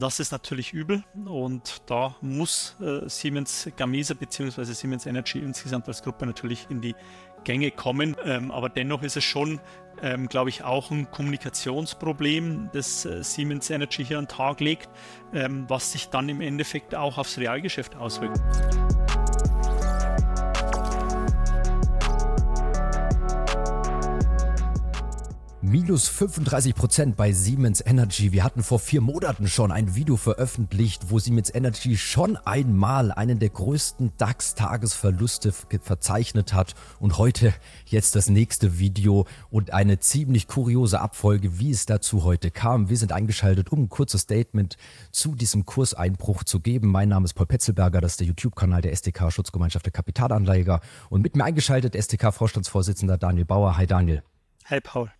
das ist natürlich übel und da muss äh, Siemens Gamesa bzw. Siemens Energy insgesamt als Gruppe natürlich in die Gänge kommen. Ähm, aber dennoch ist es schon, ähm, glaube ich, auch ein Kommunikationsproblem, das äh, Siemens Energy hier an den Tag legt, ähm, was sich dann im Endeffekt auch aufs Realgeschäft auswirkt. Minus 35 Prozent bei Siemens Energy. Wir hatten vor vier Monaten schon ein Video veröffentlicht, wo Siemens Energy schon einmal einen der größten DAX-Tagesverluste verzeichnet hat. Und heute jetzt das nächste Video und eine ziemlich kuriose Abfolge, wie es dazu heute kam. Wir sind eingeschaltet, um ein kurzes Statement zu diesem Kurseinbruch zu geben. Mein Name ist Paul Petzelberger, das ist der YouTube-Kanal der SDK Schutzgemeinschaft der Kapitalanleger. Und mit mir eingeschaltet SDK-Vorstandsvorsitzender Daniel Bauer. Hi Daniel. Hi Paul.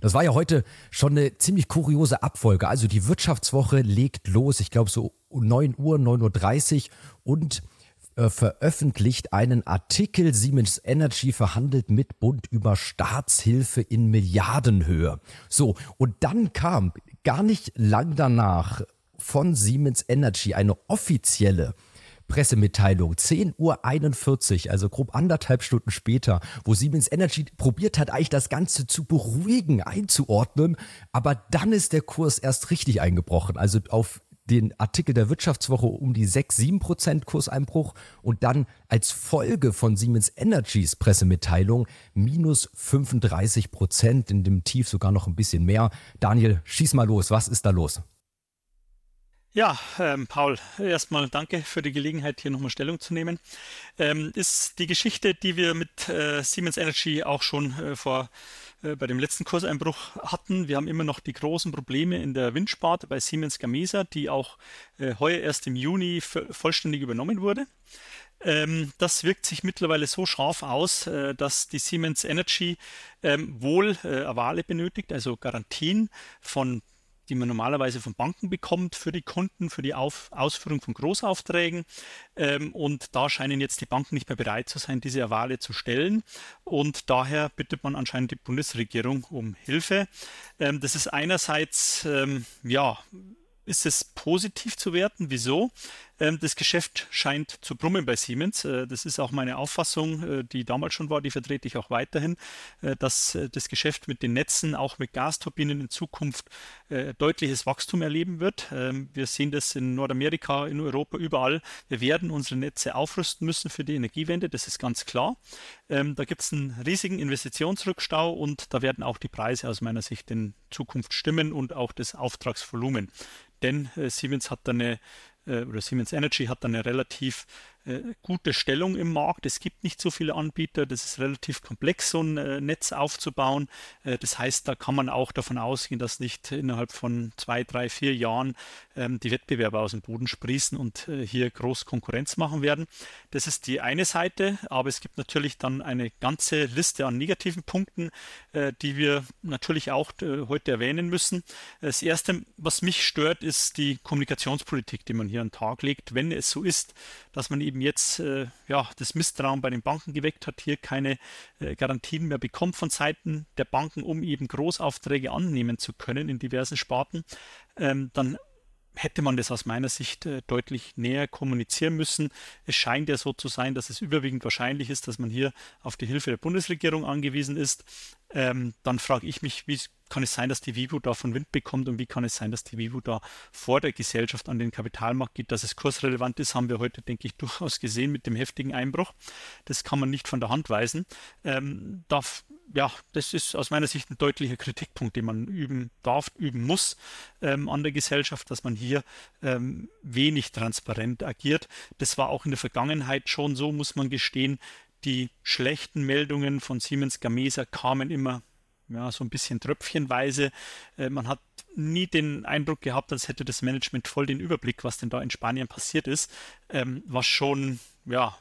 Das war ja heute schon eine ziemlich kuriose Abfolge. Also die Wirtschaftswoche legt los, ich glaube so 9 Uhr, 9.30 Uhr und äh, veröffentlicht einen Artikel. Siemens Energy verhandelt mit Bund über Staatshilfe in Milliardenhöhe. So, und dann kam gar nicht lang danach von Siemens Energy eine offizielle Pressemitteilung, 10.41 Uhr, also grob anderthalb Stunden später, wo Siemens Energy probiert hat, eigentlich das Ganze zu beruhigen, einzuordnen, aber dann ist der Kurs erst richtig eingebrochen, also auf den Artikel der Wirtschaftswoche um die 6, 7 Prozent Kurseinbruch und dann als Folge von Siemens Energys Pressemitteilung minus 35 Prozent, in dem Tief sogar noch ein bisschen mehr. Daniel, schieß mal los, was ist da los? Ja, ähm, Paul, erstmal danke für die Gelegenheit, hier nochmal Stellung zu nehmen. Ähm, ist die Geschichte, die wir mit äh, Siemens Energy auch schon äh, vor äh, bei dem letzten Kurseinbruch hatten. Wir haben immer noch die großen Probleme in der Windsparte bei Siemens Gamesa, die auch äh, heuer erst im Juni vollständig übernommen wurde. Ähm, das wirkt sich mittlerweile so scharf aus, äh, dass die Siemens Energy ähm, wohl äh, Avale benötigt, also Garantien von die man normalerweise von Banken bekommt für die Kunden, für die Auf Ausführung von Großaufträgen. Ähm, und da scheinen jetzt die Banken nicht mehr bereit zu sein, diese Avale zu stellen. Und daher bittet man anscheinend die Bundesregierung um Hilfe. Ähm, das ist einerseits, ähm, ja, ist es positiv zu werten. Wieso? Ähm, das Geschäft scheint zu brummen bei Siemens. Äh, das ist auch meine Auffassung, äh, die damals schon war, die vertrete ich auch weiterhin, äh, dass das Geschäft mit den Netzen, auch mit Gasturbinen in Zukunft deutliches Wachstum erleben wird. Ähm, wir sehen das in Nordamerika, in Europa, überall. Wir werden unsere Netze aufrüsten müssen für die Energiewende, das ist ganz klar. Ähm, da gibt es einen riesigen Investitionsrückstau und da werden auch die Preise aus meiner Sicht in Zukunft stimmen und auch das Auftragsvolumen denn äh, Siemens hat da eine oder Siemens Energy hat eine relativ äh, gute Stellung im Markt. Es gibt nicht so viele Anbieter. Das ist relativ komplex, so ein äh, Netz aufzubauen. Äh, das heißt, da kann man auch davon ausgehen, dass nicht innerhalb von zwei, drei, vier Jahren ähm, die Wettbewerber aus dem Boden sprießen und äh, hier groß Konkurrenz machen werden. Das ist die eine Seite, aber es gibt natürlich dann eine ganze Liste an negativen Punkten, äh, die wir natürlich auch heute erwähnen müssen. Das erste, was mich stört, ist die Kommunikationspolitik, die man hier an den Tag legt. Wenn es so ist, dass man eben jetzt äh, ja, das Misstrauen bei den Banken geweckt hat, hier keine äh, Garantien mehr bekommt von Seiten der Banken, um eben Großaufträge annehmen zu können in diversen Sparten, ähm, dann hätte man das aus meiner Sicht äh, deutlich näher kommunizieren müssen. Es scheint ja so zu sein, dass es überwiegend wahrscheinlich ist, dass man hier auf die Hilfe der Bundesregierung angewiesen ist. Ähm, dann frage ich mich, wie kann es sein, dass die Vivo davon Wind bekommt und wie kann es sein, dass die Vivo da vor der Gesellschaft an den Kapitalmarkt geht, dass es kursrelevant ist, haben wir heute, denke ich, durchaus gesehen mit dem heftigen Einbruch. Das kann man nicht von der Hand weisen. Ähm, darf, ja, das ist aus meiner Sicht ein deutlicher Kritikpunkt, den man üben darf, üben muss ähm, an der Gesellschaft, dass man hier ähm, wenig transparent agiert. Das war auch in der Vergangenheit schon so, muss man gestehen. Die schlechten Meldungen von Siemens Gamesa kamen immer ja, so ein bisschen tröpfchenweise. Äh, man hat nie den Eindruck gehabt, als hätte das Management voll den Überblick, was denn da in Spanien passiert ist, ähm, was schon ja,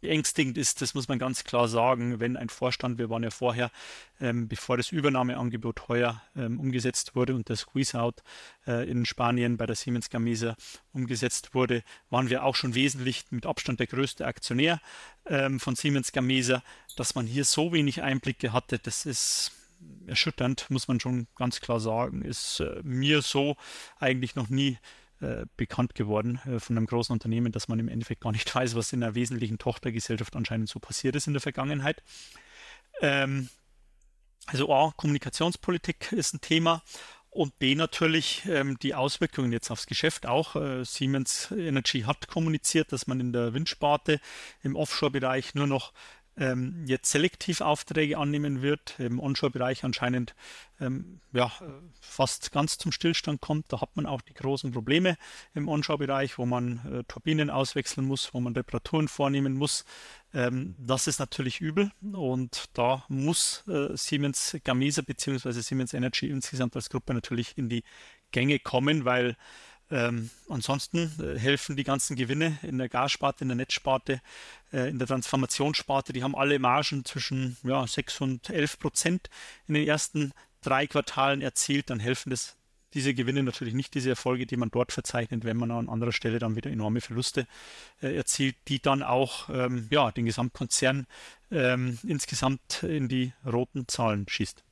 beängstigend ist, das muss man ganz klar sagen, wenn ein Vorstand, wir waren ja vorher, ähm, bevor das Übernahmeangebot heuer ähm, umgesetzt wurde und der Squeeze-Out äh, in Spanien bei der Siemens Gamesa umgesetzt wurde, waren wir auch schon wesentlich mit Abstand der größte Aktionär ähm, von Siemens Gamesa. Dass man hier so wenig Einblicke hatte, das ist erschütternd, muss man schon ganz klar sagen. Ist äh, mir so eigentlich noch nie äh, bekannt geworden äh, von einem großen Unternehmen, dass man im Endeffekt gar nicht weiß, was in einer wesentlichen Tochtergesellschaft anscheinend so passiert ist in der Vergangenheit. Ähm, also A, Kommunikationspolitik ist ein Thema und B natürlich ähm, die Auswirkungen jetzt aufs Geschäft auch. Äh, Siemens Energy hat kommuniziert, dass man in der Windsparte im Offshore-Bereich nur noch ähm, jetzt selektiv Aufträge annehmen wird, im Onshore-Bereich anscheinend ähm, ja, fast ganz zum Stillstand kommt. Da hat man auch die großen Probleme im Onshore-Bereich, wo man äh, Turbinen auswechseln muss, wo man Reparaturen vornehmen muss. Ähm, das ist natürlich übel und da muss äh, Siemens Gamesa bzw. Siemens Energy insgesamt als Gruppe natürlich in die Gänge kommen, weil ähm, ansonsten äh, helfen die ganzen Gewinne in der Gassparte, in der Netzsparte, äh, in der Transformationssparte, die haben alle Margen zwischen ja, 6 und 11 Prozent in den ersten drei Quartalen erzielt. Dann helfen das diese Gewinne natürlich nicht diese Erfolge, die man dort verzeichnet, wenn man an anderer Stelle dann wieder enorme Verluste äh, erzielt, die dann auch ähm, ja, den Gesamtkonzern ähm, insgesamt in die roten Zahlen schießt.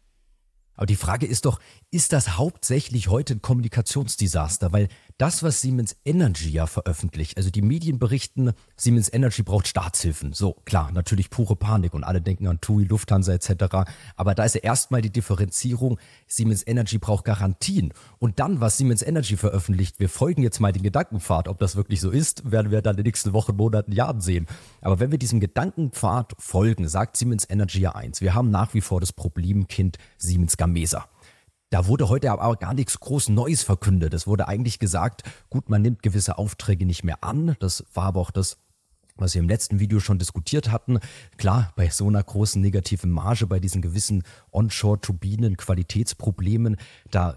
Aber die Frage ist doch, ist das hauptsächlich heute ein Kommunikationsdesaster? Weil das, was Siemens Energy ja veröffentlicht, also die Medien berichten, Siemens Energy braucht Staatshilfen. So, klar, natürlich pure Panik und alle denken an TUI, Lufthansa etc. Aber da ist ja erstmal die Differenzierung, Siemens Energy braucht Garantien. Und dann, was Siemens Energy veröffentlicht, wir folgen jetzt mal den Gedankenpfad. Ob das wirklich so ist, werden wir dann in den nächsten Wochen, Monaten, Jahren sehen. Aber wenn wir diesem Gedankenpfad folgen, sagt Siemens Energy ja eins. Wir haben nach wie vor das Problemkind Siemens Gamesa. Da wurde heute aber gar nichts groß Neues verkündet. Es wurde eigentlich gesagt, gut, man nimmt gewisse Aufträge nicht mehr an. Das war aber auch das, was wir im letzten Video schon diskutiert hatten. Klar, bei so einer großen negativen Marge, bei diesen gewissen Onshore-Turbinen, Qualitätsproblemen, da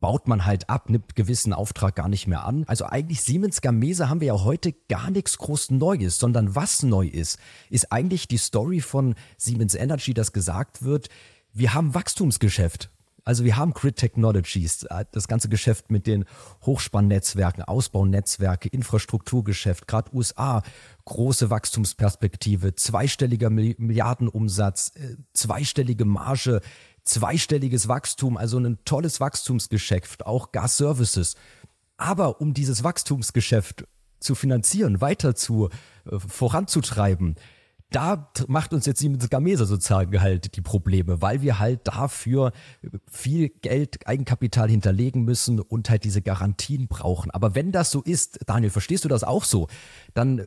baut man halt ab, nimmt gewissen Auftrag gar nicht mehr an. Also eigentlich Siemens Gamesa haben wir ja heute gar nichts groß Neues, sondern was neu ist, ist eigentlich die Story von Siemens Energy, dass gesagt wird, wir haben Wachstumsgeschäft. Also wir haben Grid Technologies, äh, das ganze Geschäft mit den Hochspannnetzwerken, Ausbaunetzwerke, Infrastrukturgeschäft, gerade USA, große Wachstumsperspektive, zweistelliger Milliardenumsatz, äh, zweistellige Marge, zweistelliges Wachstum, also ein tolles Wachstumsgeschäft, auch Gas Services. Aber um dieses Wachstumsgeschäft zu finanzieren, weiter zu äh, voranzutreiben, da macht uns jetzt Siemens Gamesa sozusagen halt die Probleme, weil wir halt dafür viel Geld, Eigenkapital hinterlegen müssen und halt diese Garantien brauchen. Aber wenn das so ist, Daniel, verstehst du das auch so? Dann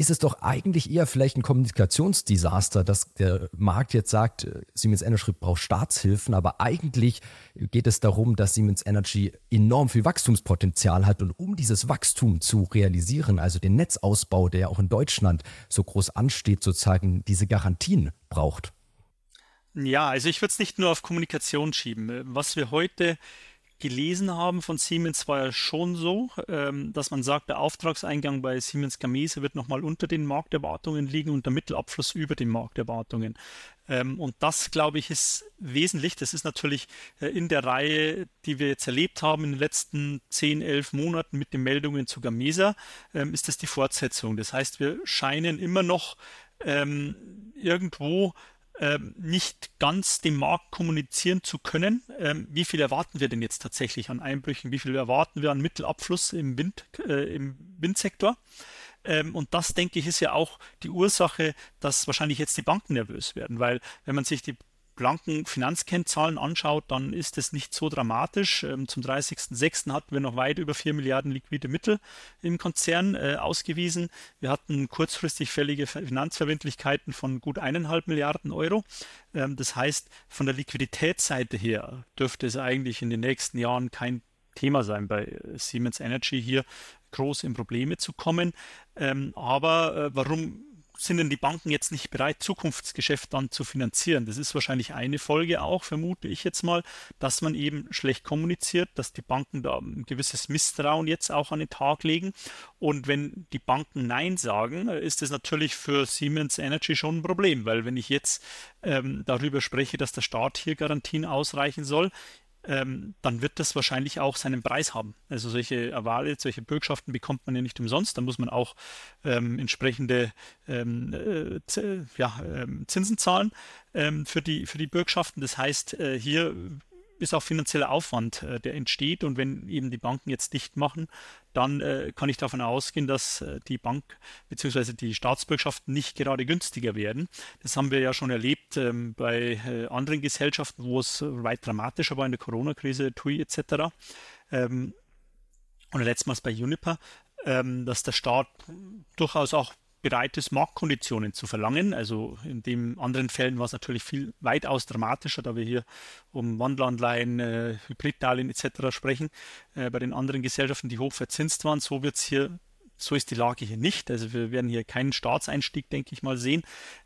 ist es doch eigentlich eher vielleicht ein Kommunikationsdesaster, dass der Markt jetzt sagt, äh, Siemens Energy braucht Staatshilfen, aber eigentlich geht es darum, dass Siemens Energy enorm viel Wachstumspotenzial hat und um dieses Wachstum zu realisieren, also den Netzausbau, der ja auch in Deutschland so groß ansteht, sozusagen diese Garantien braucht. Ja, also ich würde es nicht nur auf Kommunikation schieben. Was wir heute gelesen haben von Siemens war ja schon so, ähm, dass man sagt, der Auftragseingang bei Siemens Gamesa wird nochmal unter den Markterwartungen liegen und der Mittelabfluss über den Markterwartungen. Ähm, und das, glaube ich, ist wesentlich. Das ist natürlich äh, in der Reihe, die wir jetzt erlebt haben in den letzten 10, 11 Monaten mit den Meldungen zu Gamesa, ähm, ist das die Fortsetzung. Das heißt, wir scheinen immer noch ähm, irgendwo ähm, nicht ganz dem Markt kommunizieren zu können. Ähm, wie viel erwarten wir denn jetzt tatsächlich an Einbrüchen? Wie viel erwarten wir an Mittelabfluss im, Wind, äh, im Windsektor? Ähm, und das, denke ich, ist ja auch die Ursache, dass wahrscheinlich jetzt die Banken nervös werden, weil wenn man sich die blanken Finanzkennzahlen anschaut, dann ist es nicht so dramatisch. Ähm, zum 30.06. hatten wir noch weit über 4 Milliarden liquide Mittel im Konzern äh, ausgewiesen. Wir hatten kurzfristig fällige Finanzverbindlichkeiten von gut eineinhalb Milliarden Euro. Ähm, das heißt, von der Liquiditätsseite her dürfte es eigentlich in den nächsten Jahren kein Thema sein, bei äh, Siemens Energy hier groß in Probleme zu kommen. Ähm, aber äh, warum sind denn die Banken jetzt nicht bereit, Zukunftsgeschäft dann zu finanzieren? Das ist wahrscheinlich eine Folge auch, vermute ich jetzt mal, dass man eben schlecht kommuniziert, dass die Banken da ein gewisses Misstrauen jetzt auch an den Tag legen. Und wenn die Banken Nein sagen, ist das natürlich für Siemens Energy schon ein Problem, weil wenn ich jetzt ähm, darüber spreche, dass der Staat hier Garantien ausreichen soll, ähm, dann wird das wahrscheinlich auch seinen Preis haben. Also solche Avale, solche Bürgschaften bekommt man ja nicht umsonst. Da muss man auch ähm, entsprechende ähm, äh, ja, ähm, Zinsen zahlen ähm, für, die, für die Bürgschaften. Das heißt, äh, hier ist auch finanzieller Aufwand, äh, der entsteht. Und wenn eben die Banken jetzt dicht machen, dann äh, kann ich davon ausgehen, dass äh, die Bank bzw. die Staatsbürgschaften nicht gerade günstiger werden. Das haben wir ja schon erlebt ähm, bei äh, anderen Gesellschaften, wo es weit dramatischer war in der Corona-Krise, TUI etc. Ähm, und letztmals bei Juniper, ähm, dass der Staat durchaus auch bereit ist, Marktkonditionen zu verlangen. Also in den anderen Fällen war es natürlich viel weitaus dramatischer, da wir hier um Wandelanleihen, äh, Hybriddarlehen etc. sprechen. Äh, bei den anderen Gesellschaften, die hoch verzinst waren, so wird es hier so ist die Lage hier nicht. Also wir werden hier keinen Staatseinstieg, denke ich mal, sehen.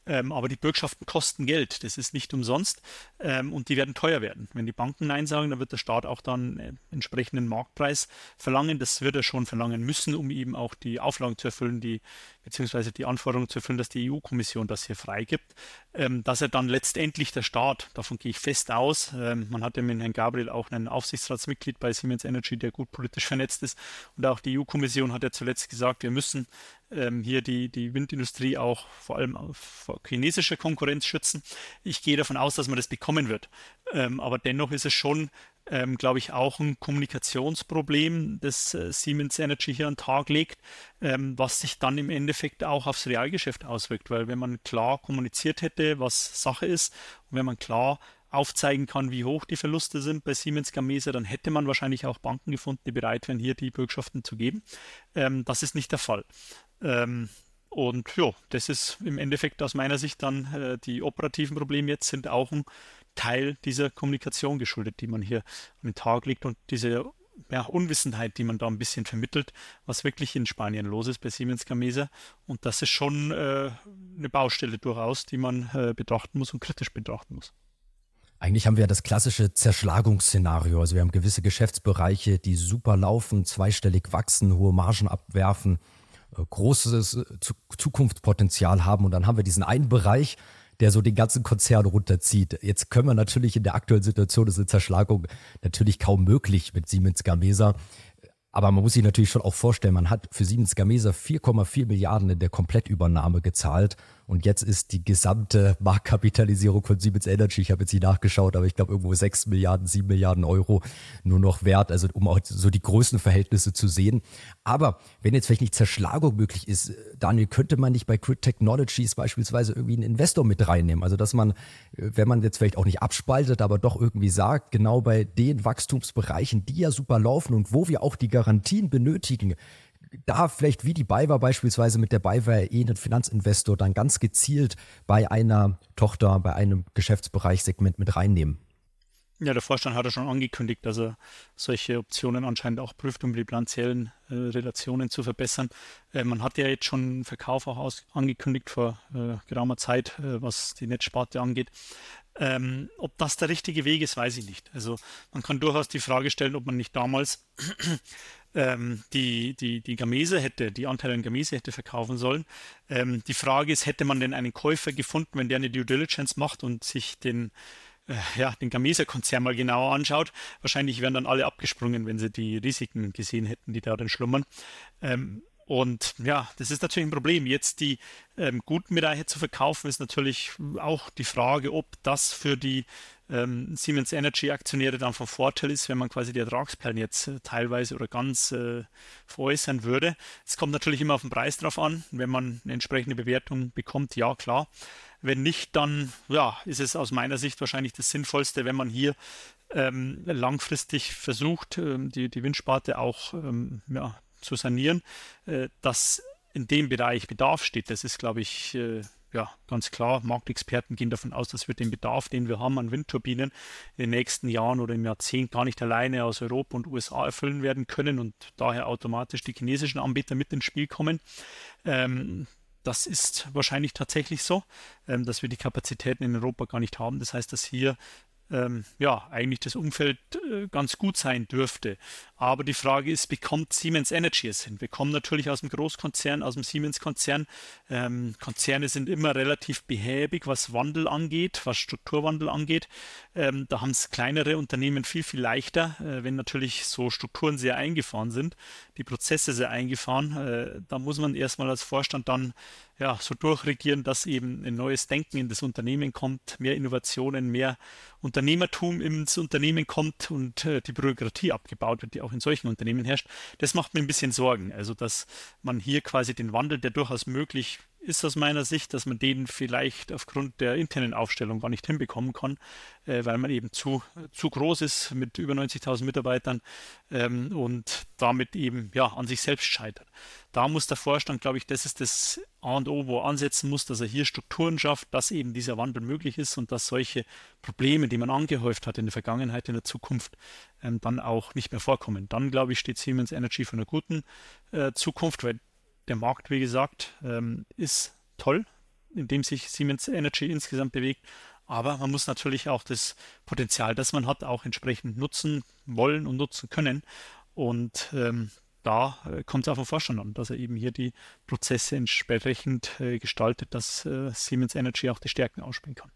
Ähm, aber die Bürgschaften kosten Geld. Das ist nicht umsonst. Ähm, und die werden teuer werden. Wenn die Banken Nein sagen, dann wird der Staat auch dann äh, entsprechenden Marktpreis verlangen. Das wird er schon verlangen müssen, um eben auch die Auflagen zu erfüllen, die beziehungsweise die Anforderungen zu erfüllen, dass die EU-Kommission das hier freigibt. Ähm, dass er dann letztendlich der Staat, davon gehe ich fest aus, ähm, man hat ja mit Herrn Gabriel auch einen Aufsichtsratsmitglied bei Siemens Energy, der gut politisch vernetzt ist. Und auch die EU-Kommission hat ja zuletzt gesagt, wir müssen ähm, hier die, die Windindustrie auch vor allem vor chinesischer Konkurrenz schützen. Ich gehe davon aus, dass man das bekommen wird. Ähm, aber dennoch ist es schon, ähm, glaube ich, auch ein Kommunikationsproblem, das äh, Siemens Energy hier an den Tag legt, ähm, was sich dann im Endeffekt auch aufs Realgeschäft auswirkt. Weil wenn man klar kommuniziert hätte, was Sache ist, und wenn man klar aufzeigen kann, wie hoch die Verluste sind bei Siemens Gamesa, dann hätte man wahrscheinlich auch Banken gefunden, die bereit wären, hier die Bürgschaften zu geben. Ähm, das ist nicht der Fall. Ähm, und ja, das ist im Endeffekt aus meiner Sicht dann äh, die operativen Probleme jetzt sind auch ein Teil dieser Kommunikation geschuldet, die man hier an den Tag legt und diese ja, Unwissenheit, die man da ein bisschen vermittelt, was wirklich in Spanien los ist bei Siemens Gamesa. Und das ist schon äh, eine Baustelle durchaus, die man äh, betrachten muss und kritisch betrachten muss. Eigentlich haben wir das klassische Zerschlagungsszenario. Also wir haben gewisse Geschäftsbereiche, die super laufen, zweistellig wachsen, hohe Margen abwerfen großes äh, Zukunftspotenzial haben. Und dann haben wir diesen einen Bereich, der so den ganzen Konzern runterzieht. Jetzt können wir natürlich in der aktuellen Situation, das ist eine Zerschlagung natürlich kaum möglich mit Siemens Gamesa. Aber man muss sich natürlich schon auch vorstellen, man hat für Siemens Gamesa 4,4 Milliarden in der Komplettübernahme gezahlt und jetzt ist die gesamte Marktkapitalisierung von Siemens Energy, ich habe jetzt nicht nachgeschaut, aber ich glaube irgendwo 6 Milliarden, 7 Milliarden Euro nur noch wert, also um auch so die Größenverhältnisse zu sehen. Aber wenn jetzt vielleicht nicht Zerschlagung möglich ist, Daniel, könnte man nicht bei Crit Technologies beispielsweise irgendwie einen Investor mit reinnehmen? Also dass man, wenn man jetzt vielleicht auch nicht abspaltet, aber doch irgendwie sagt, genau bei den Wachstumsbereichen, die ja super laufen und wo wir auch die Garantien benötigen, da vielleicht wie die BayWa beispielsweise mit der BayWa eh einen Finanzinvestor dann ganz gezielt bei einer Tochter, bei einem Geschäftsbereichssegment mit reinnehmen. Ja, der Vorstand hat ja schon angekündigt, dass er solche Optionen anscheinend auch prüft, um die bilanziellen äh, Relationen zu verbessern. Äh, man hat ja jetzt schon einen Verkauf auch aus, angekündigt vor äh, geraumer Zeit, äh, was die Netzsparte angeht. Ähm, ob das der richtige Weg ist, weiß ich nicht. Also man kann durchaus die Frage stellen, ob man nicht damals ähm, die, die, die Gamese hätte, die Anteile an Gamese hätte verkaufen sollen. Ähm, die Frage ist, hätte man denn einen Käufer gefunden, wenn der eine Due Diligence macht und sich den, äh, ja, den Gamesa-Konzern mal genauer anschaut? Wahrscheinlich wären dann alle abgesprungen, wenn sie die Risiken gesehen hätten, die darin schlummern. Ähm, und ja, das ist natürlich ein Problem. Jetzt die ähm, guten Bereiche zu verkaufen, ist natürlich auch die Frage, ob das für die ähm, Siemens Energy Aktionäre dann von Vorteil ist, wenn man quasi die Ertragsperlen jetzt äh, teilweise oder ganz äh, veräußern würde. Es kommt natürlich immer auf den Preis drauf an. Wenn man eine entsprechende Bewertung bekommt, ja klar. Wenn nicht, dann ja, ist es aus meiner Sicht wahrscheinlich das Sinnvollste, wenn man hier ähm, langfristig versucht, ähm, die, die Windsparte auch ähm, ja, zu sanieren, äh, dass in dem Bereich Bedarf steht. Das ist, glaube ich, äh, ja, ganz klar, Marktexperten gehen davon aus, dass wir den Bedarf, den wir haben an Windturbinen in den nächsten Jahren oder im Jahrzehnt gar nicht alleine aus Europa und USA erfüllen werden können und daher automatisch die chinesischen Anbieter mit ins Spiel kommen. Ähm, das ist wahrscheinlich tatsächlich so, ähm, dass wir die Kapazitäten in Europa gar nicht haben. Das heißt, dass hier ähm, ja, eigentlich das Umfeld äh, ganz gut sein dürfte. Aber die Frage ist, bekommt Siemens Energy es hin? Wir kommen natürlich aus dem Großkonzern, aus dem Siemens-Konzern. Ähm, Konzerne sind immer relativ behäbig, was Wandel angeht, was Strukturwandel angeht. Ähm, da haben es kleinere Unternehmen viel, viel leichter, äh, wenn natürlich so Strukturen sehr eingefahren sind, die Prozesse sehr eingefahren. Äh, da muss man erstmal als Vorstand dann ja, so durchregieren, dass eben ein neues Denken in das Unternehmen kommt, mehr Innovationen, mehr Unternehmertum ins Unternehmen kommt und äh, die Bürokratie abgebaut wird, die auch in solchen Unternehmen herrscht. Das macht mir ein bisschen Sorgen. Also, dass man hier quasi den Wandel, der durchaus möglich ist aus meiner Sicht, dass man den vielleicht aufgrund der internen Aufstellung gar nicht hinbekommen kann, äh, weil man eben zu, zu groß ist mit über 90.000 Mitarbeitern ähm, und damit eben ja an sich selbst scheitert. Da muss der Vorstand, glaube ich, das ist das A und O, wo er ansetzen muss, dass er hier Strukturen schafft, dass eben dieser Wandel möglich ist und dass solche Probleme, die man angehäuft hat in der Vergangenheit, in der Zukunft, ähm, dann auch nicht mehr vorkommen. Dann, glaube ich, steht Siemens Energy für eine guten äh, Zukunft, weil der Markt, wie gesagt, ähm, ist toll, in dem sich Siemens Energy insgesamt bewegt. Aber man muss natürlich auch das Potenzial, das man hat, auch entsprechend nutzen wollen und nutzen können. Und ähm, da äh, kommt es auf den Vorstand an, dass er eben hier die Prozesse entsprechend äh, gestaltet, dass äh, Siemens Energy auch die Stärken ausspielen kann.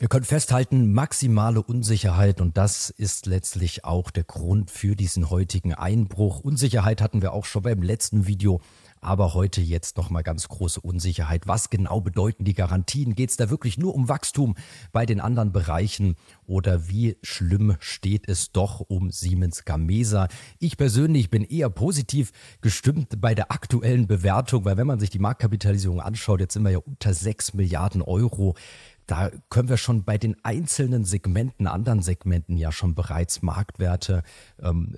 Wir können festhalten, maximale Unsicherheit und das ist letztlich auch der Grund für diesen heutigen Einbruch. Unsicherheit hatten wir auch schon beim letzten Video, aber heute jetzt nochmal ganz große Unsicherheit. Was genau bedeuten die Garantien? Geht es da wirklich nur um Wachstum bei den anderen Bereichen oder wie schlimm steht es doch um Siemens Gamesa? Ich persönlich bin eher positiv gestimmt bei der aktuellen Bewertung, weil wenn man sich die Marktkapitalisierung anschaut, jetzt sind wir ja unter 6 Milliarden Euro da können wir schon bei den einzelnen Segmenten, anderen Segmenten ja schon bereits Marktwerte ähm,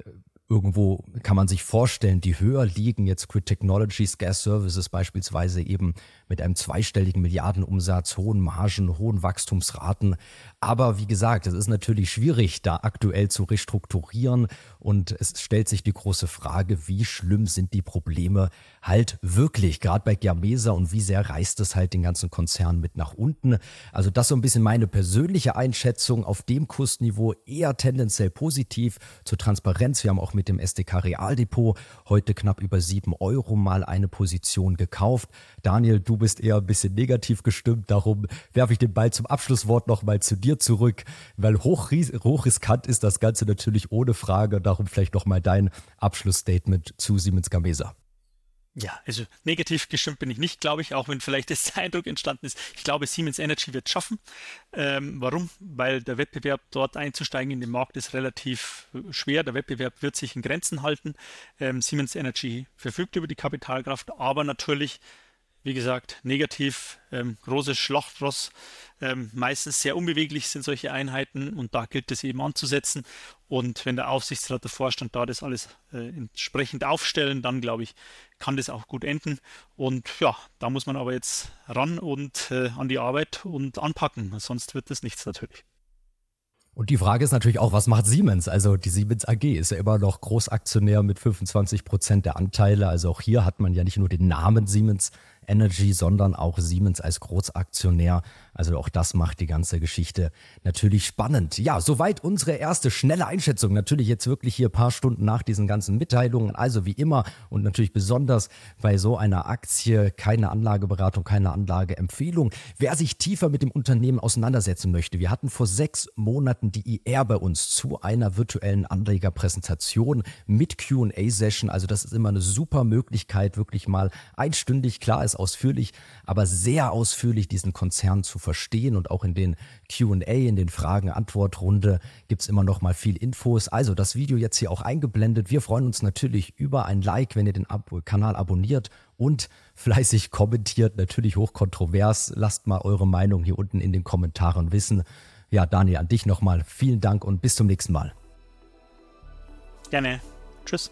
irgendwo kann man sich vorstellen, die höher liegen, jetzt Grid Technologies, Gas Services beispielsweise eben mit einem zweistelligen Milliardenumsatz, hohen Margen, hohen Wachstumsraten. Aber wie gesagt, es ist natürlich schwierig, da aktuell zu restrukturieren und es stellt sich die große Frage, wie schlimm sind die Probleme halt wirklich, gerade bei Gamesa und wie sehr reißt es halt den ganzen Konzern mit nach unten. Also das so ein bisschen meine persönliche Einschätzung auf dem Kursniveau eher tendenziell positiv zur Transparenz. Wir haben auch mit dem SDK Realdepot heute knapp über sieben Euro mal eine Position gekauft. Daniel, du bist eher ein bisschen negativ gestimmt, darum werfe ich den Ball zum Abschlusswort nochmal zu dir zurück, weil hoch, hochriskant ist das Ganze natürlich ohne Frage. Darum vielleicht nochmal dein Abschlussstatement zu Siemens Gamesa. Ja, also negativ gestimmt bin ich nicht, glaube ich, auch wenn vielleicht das Eindruck entstanden ist. Ich glaube, Siemens Energy wird es schaffen. Ähm, warum? Weil der Wettbewerb dort einzusteigen in den Markt ist relativ äh, schwer. Der Wettbewerb wird sich in Grenzen halten. Ähm, Siemens Energy verfügt über die Kapitalkraft, aber natürlich wie gesagt, negativ, ähm, großes Schlachtross. Ähm, meistens sehr unbeweglich sind solche Einheiten und da gilt es eben anzusetzen. Und wenn der Aufsichtsrat, der Vorstand da das alles äh, entsprechend aufstellen, dann glaube ich, kann das auch gut enden. Und ja, da muss man aber jetzt ran und äh, an die Arbeit und anpacken. Sonst wird das nichts natürlich. Und die Frage ist natürlich auch, was macht Siemens? Also die Siemens AG ist ja immer noch Großaktionär mit 25 Prozent der Anteile. Also auch hier hat man ja nicht nur den Namen Siemens Energy, sondern auch Siemens als Großaktionär. Also auch das macht die ganze Geschichte natürlich spannend. Ja, soweit unsere erste schnelle Einschätzung. Natürlich jetzt wirklich hier ein paar Stunden nach diesen ganzen Mitteilungen. Also wie immer und natürlich besonders bei so einer Aktie keine Anlageberatung, keine Anlageempfehlung. Wer sich tiefer mit dem Unternehmen auseinandersetzen möchte, wir hatten vor sechs Monaten die IR bei uns zu einer virtuellen Anlegerpräsentation mit Q&A-Session. Also das ist immer eine super Möglichkeit, wirklich mal einstündig, klar ist ausführlich, aber sehr ausführlich diesen Konzern zu verstehen und auch in den QA, in den Fragen-Antwort-Runde gibt es immer noch mal viel Infos. Also das Video jetzt hier auch eingeblendet. Wir freuen uns natürlich über ein Like, wenn ihr den Ab Kanal abonniert und fleißig kommentiert, natürlich hochkontrovers. Lasst mal eure Meinung hier unten in den Kommentaren wissen. Ja, Daniel, an dich nochmal vielen Dank und bis zum nächsten Mal. Gerne. Tschüss.